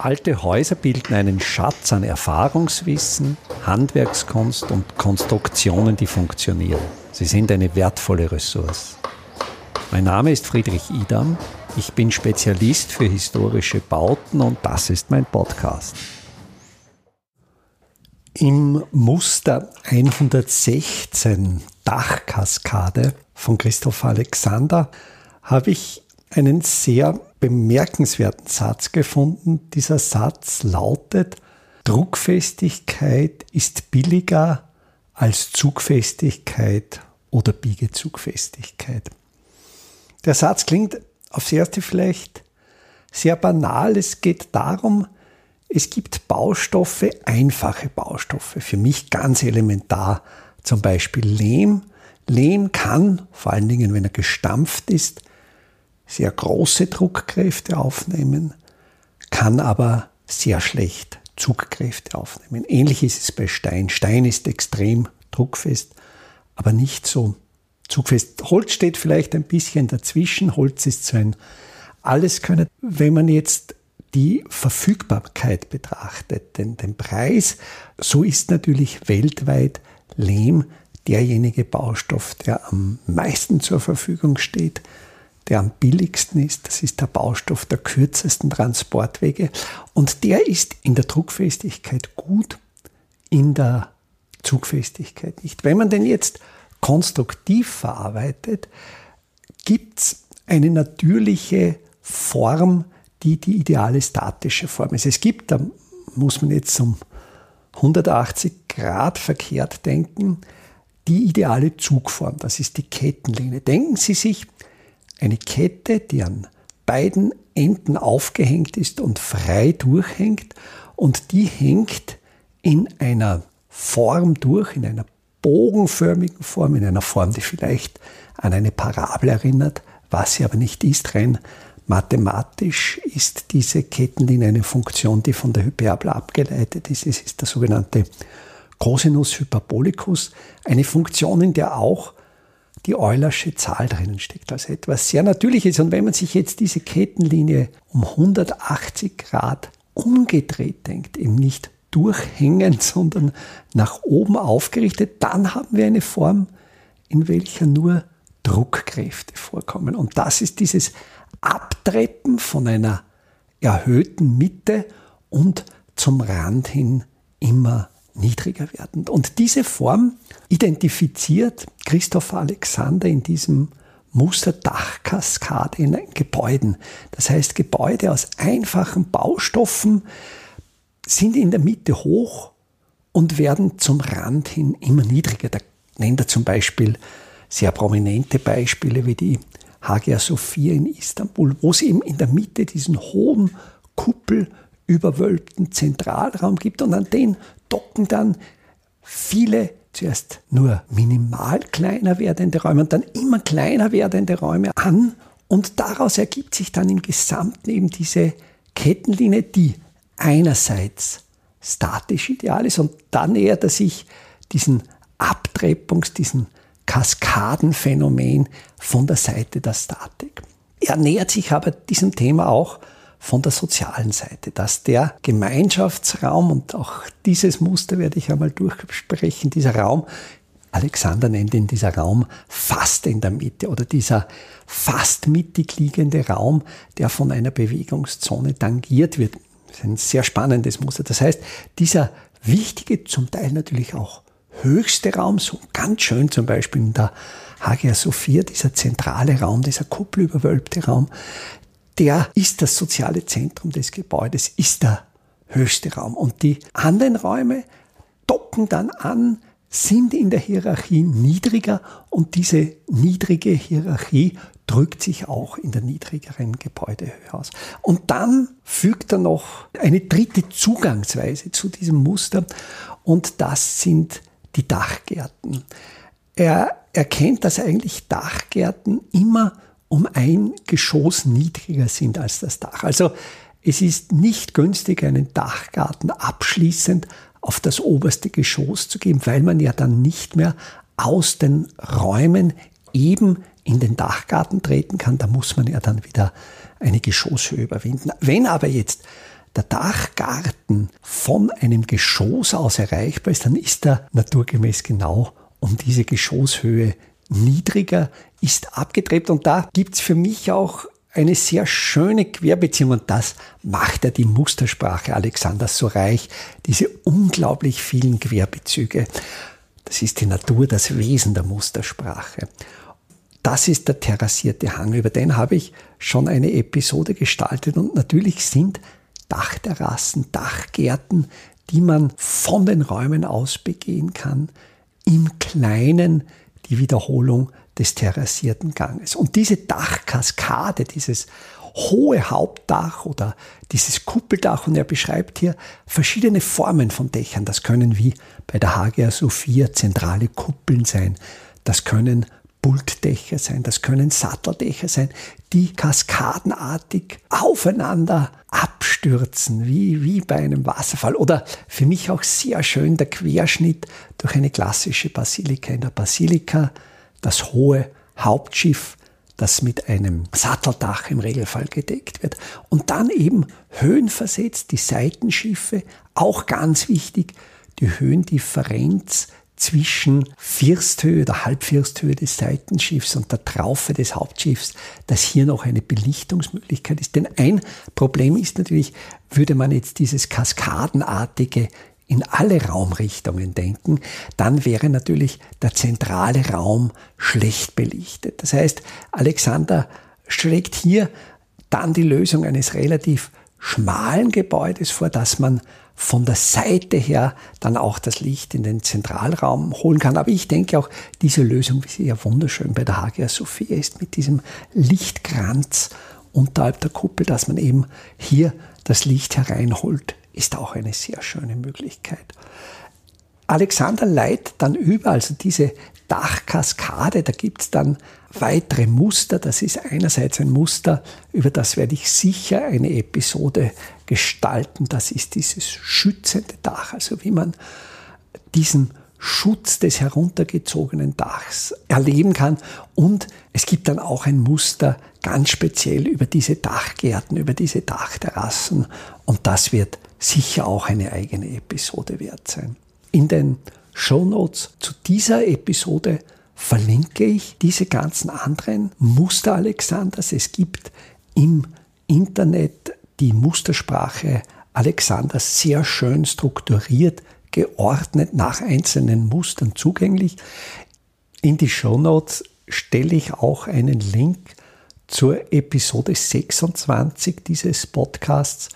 Alte Häuser bilden einen Schatz an Erfahrungswissen, Handwerkskunst und Konstruktionen, die funktionieren. Sie sind eine wertvolle Ressource. Mein Name ist Friedrich Idam. Ich bin Spezialist für historische Bauten und das ist mein Podcast. Im Muster 116 Dachkaskade von Christoph Alexander habe ich einen sehr bemerkenswerten Satz gefunden. Dieser Satz lautet, Druckfestigkeit ist billiger als Zugfestigkeit oder Biegezugfestigkeit. Der Satz klingt aufs erste vielleicht sehr banal. Es geht darum, es gibt Baustoffe, einfache Baustoffe, für mich ganz elementar, zum Beispiel Lehm. Lehm kann, vor allen Dingen wenn er gestampft ist, sehr große Druckkräfte aufnehmen, kann aber sehr schlecht Zugkräfte aufnehmen. Ähnlich ist es bei Stein. Stein ist extrem druckfest, aber nicht so zugfest. Holz steht vielleicht ein bisschen dazwischen. Holz ist so ein Alleskönner. Wenn man jetzt die Verfügbarkeit betrachtet, den, den Preis, so ist natürlich weltweit Lehm derjenige Baustoff, der am meisten zur Verfügung steht der am billigsten ist. Das ist der Baustoff der kürzesten Transportwege. Und der ist in der Druckfestigkeit gut, in der Zugfestigkeit nicht. Wenn man den jetzt konstruktiv verarbeitet, gibt es eine natürliche Form, die die ideale statische Form ist. Es gibt, da muss man jetzt um 180 Grad verkehrt denken, die ideale Zugform. Das ist die Kettenlinie. Denken Sie sich eine Kette, die an beiden Enden aufgehängt ist und frei durchhängt und die hängt in einer Form durch, in einer bogenförmigen Form, in einer Form, die vielleicht an eine Parabel erinnert, was sie aber nicht ist. Rein mathematisch ist diese Kettenlinie eine Funktion, die von der Hyperbel abgeleitet ist. Es ist der sogenannte Cosinus Hyperbolicus, eine Funktion, in der auch die Eulersche Zahl drinnen steckt, also etwas sehr Natürliches. Und wenn man sich jetzt diese Kettenlinie um 180 Grad umgedreht denkt, eben nicht durchhängend, sondern nach oben aufgerichtet, dann haben wir eine Form, in welcher nur Druckkräfte vorkommen. Und das ist dieses Abtreppen von einer erhöhten Mitte und zum Rand hin immer niedriger werden. Und diese Form identifiziert Christoph Alexander in diesem Muster Dachkaskade in Gebäuden. Das heißt, Gebäude aus einfachen Baustoffen sind in der Mitte hoch und werden zum Rand hin immer niedriger. Da nennt er zum Beispiel sehr prominente Beispiele wie die Hagia Sophia in Istanbul, wo es eben in der Mitte diesen hohen Kuppel überwölbten Zentralraum gibt und an den docken dann viele zuerst nur minimal kleiner werdende Räume und dann immer kleiner werdende Räume an und daraus ergibt sich dann im Gesamten eben diese Kettenlinie, die einerseits statisch ideal ist und dann nähert er sich diesen Abtrepungs-, diesen Kaskadenphänomen von der Seite der Statik. Er nähert sich aber diesem Thema auch von der sozialen Seite, dass der Gemeinschaftsraum, und auch dieses Muster werde ich einmal durchsprechen, dieser Raum, Alexander nennt ihn dieser Raum fast in der Mitte oder dieser fast mittig liegende Raum, der von einer Bewegungszone tangiert wird. Das ist ein sehr spannendes Muster. Das heißt, dieser wichtige, zum Teil natürlich auch höchste Raum, so ganz schön zum Beispiel in der Hagia Sophia, dieser zentrale Raum, dieser kuppelüberwölbte Raum, der ist das soziale Zentrum des Gebäudes, ist der höchste Raum. Und die anderen Räume docken dann an, sind in der Hierarchie niedriger und diese niedrige Hierarchie drückt sich auch in der niedrigeren Gebäudehöhe aus. Und dann fügt er noch eine dritte Zugangsweise zu diesem Muster und das sind die Dachgärten. Er erkennt, dass eigentlich Dachgärten immer um ein Geschoss niedriger sind als das Dach. Also es ist nicht günstig, einen Dachgarten abschließend auf das oberste Geschoss zu geben, weil man ja dann nicht mehr aus den Räumen eben in den Dachgarten treten kann. Da muss man ja dann wieder eine Geschosshöhe überwinden. Wenn aber jetzt der Dachgarten von einem Geschoss aus erreichbar ist, dann ist er naturgemäß genau um diese Geschosshöhe niedriger, ist abgedreht und da gibt's für mich auch eine sehr schöne Querbeziehung und das macht ja die Mustersprache Alexanders so reich, diese unglaublich vielen Querbezüge. Das ist die Natur, das Wesen der Mustersprache. Das ist der terrassierte Hang. Über den habe ich schon eine Episode gestaltet und natürlich sind Dachterrassen, Dachgärten, die man von den Räumen aus begehen kann, im Kleinen die Wiederholung des terrassierten Ganges. Und diese Dachkaskade, dieses hohe Hauptdach oder dieses Kuppeldach, und er beschreibt hier verschiedene Formen von Dächern. Das können wie bei der Hagia Sophia zentrale Kuppeln sein. Das können Pultdächer sein, das können Satteldächer sein, die kaskadenartig aufeinander abstürzen, wie, wie bei einem Wasserfall. Oder für mich auch sehr schön der Querschnitt durch eine klassische Basilika. In der Basilika das hohe Hauptschiff, das mit einem Satteldach im Regelfall gedeckt wird. Und dann eben höhenversetzt die Seitenschiffe, auch ganz wichtig, die Höhendifferenz zwischen Firsthöhe oder Halbfirsthöhe des Seitenschiffs und der Traufe des Hauptschiffs, dass hier noch eine Belichtungsmöglichkeit ist. Denn ein Problem ist natürlich, würde man jetzt dieses kaskadenartige in alle Raumrichtungen denken, dann wäre natürlich der zentrale Raum schlecht belichtet. Das heißt, Alexander schlägt hier dann die Lösung eines relativ schmalen Gebäudes vor, dass man von der Seite her dann auch das Licht in den Zentralraum holen kann. Aber ich denke auch, diese Lösung, wie sie ja wunderschön bei der Hagia Sophia ist, mit diesem Lichtkranz unterhalb der Kuppel, dass man eben hier das Licht hereinholt, ist auch eine sehr schöne Möglichkeit. Alexander leitet dann über, also diese Dachkaskade, da gibt es dann weitere Muster. Das ist einerseits ein Muster, über das werde ich sicher eine Episode gestalten. Das ist dieses schützende Dach, also wie man diesen Schutz des heruntergezogenen Dachs erleben kann. Und es gibt dann auch ein Muster ganz speziell über diese Dachgärten, über diese Dachterrassen. Und das wird sicher auch eine eigene Episode wert sein. In den Show Notes zu dieser Episode verlinke ich diese ganzen anderen Muster Alexanders. Es gibt im Internet die Mustersprache Alexanders sehr schön strukturiert, geordnet nach einzelnen Mustern zugänglich. In die Show Notes stelle ich auch einen Link zur Episode 26 dieses Podcasts,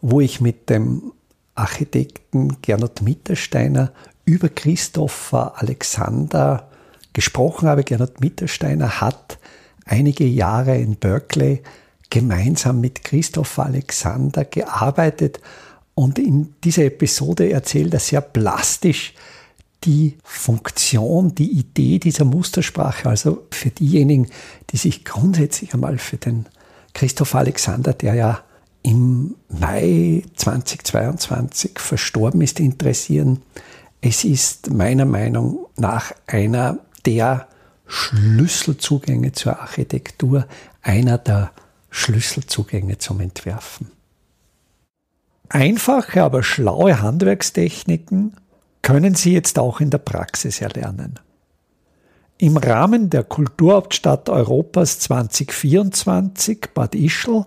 wo ich mit dem Architekten Gernot Mittersteiner über Christopher Alexander gesprochen habe. Gernot Mittersteiner hat einige Jahre in Berkeley gemeinsam mit Christopher Alexander gearbeitet und in dieser Episode erzählt er sehr plastisch die Funktion, die Idee dieser Mustersprache. Also für diejenigen, die sich grundsätzlich einmal für den Christopher Alexander, der ja im Mai 2022 verstorben ist, interessieren. Es ist meiner Meinung nach einer der Schlüsselzugänge zur Architektur, einer der Schlüsselzugänge zum Entwerfen. Einfache, aber schlaue Handwerkstechniken können Sie jetzt auch in der Praxis erlernen. Im Rahmen der Kulturhauptstadt Europas 2024 Bad Ischl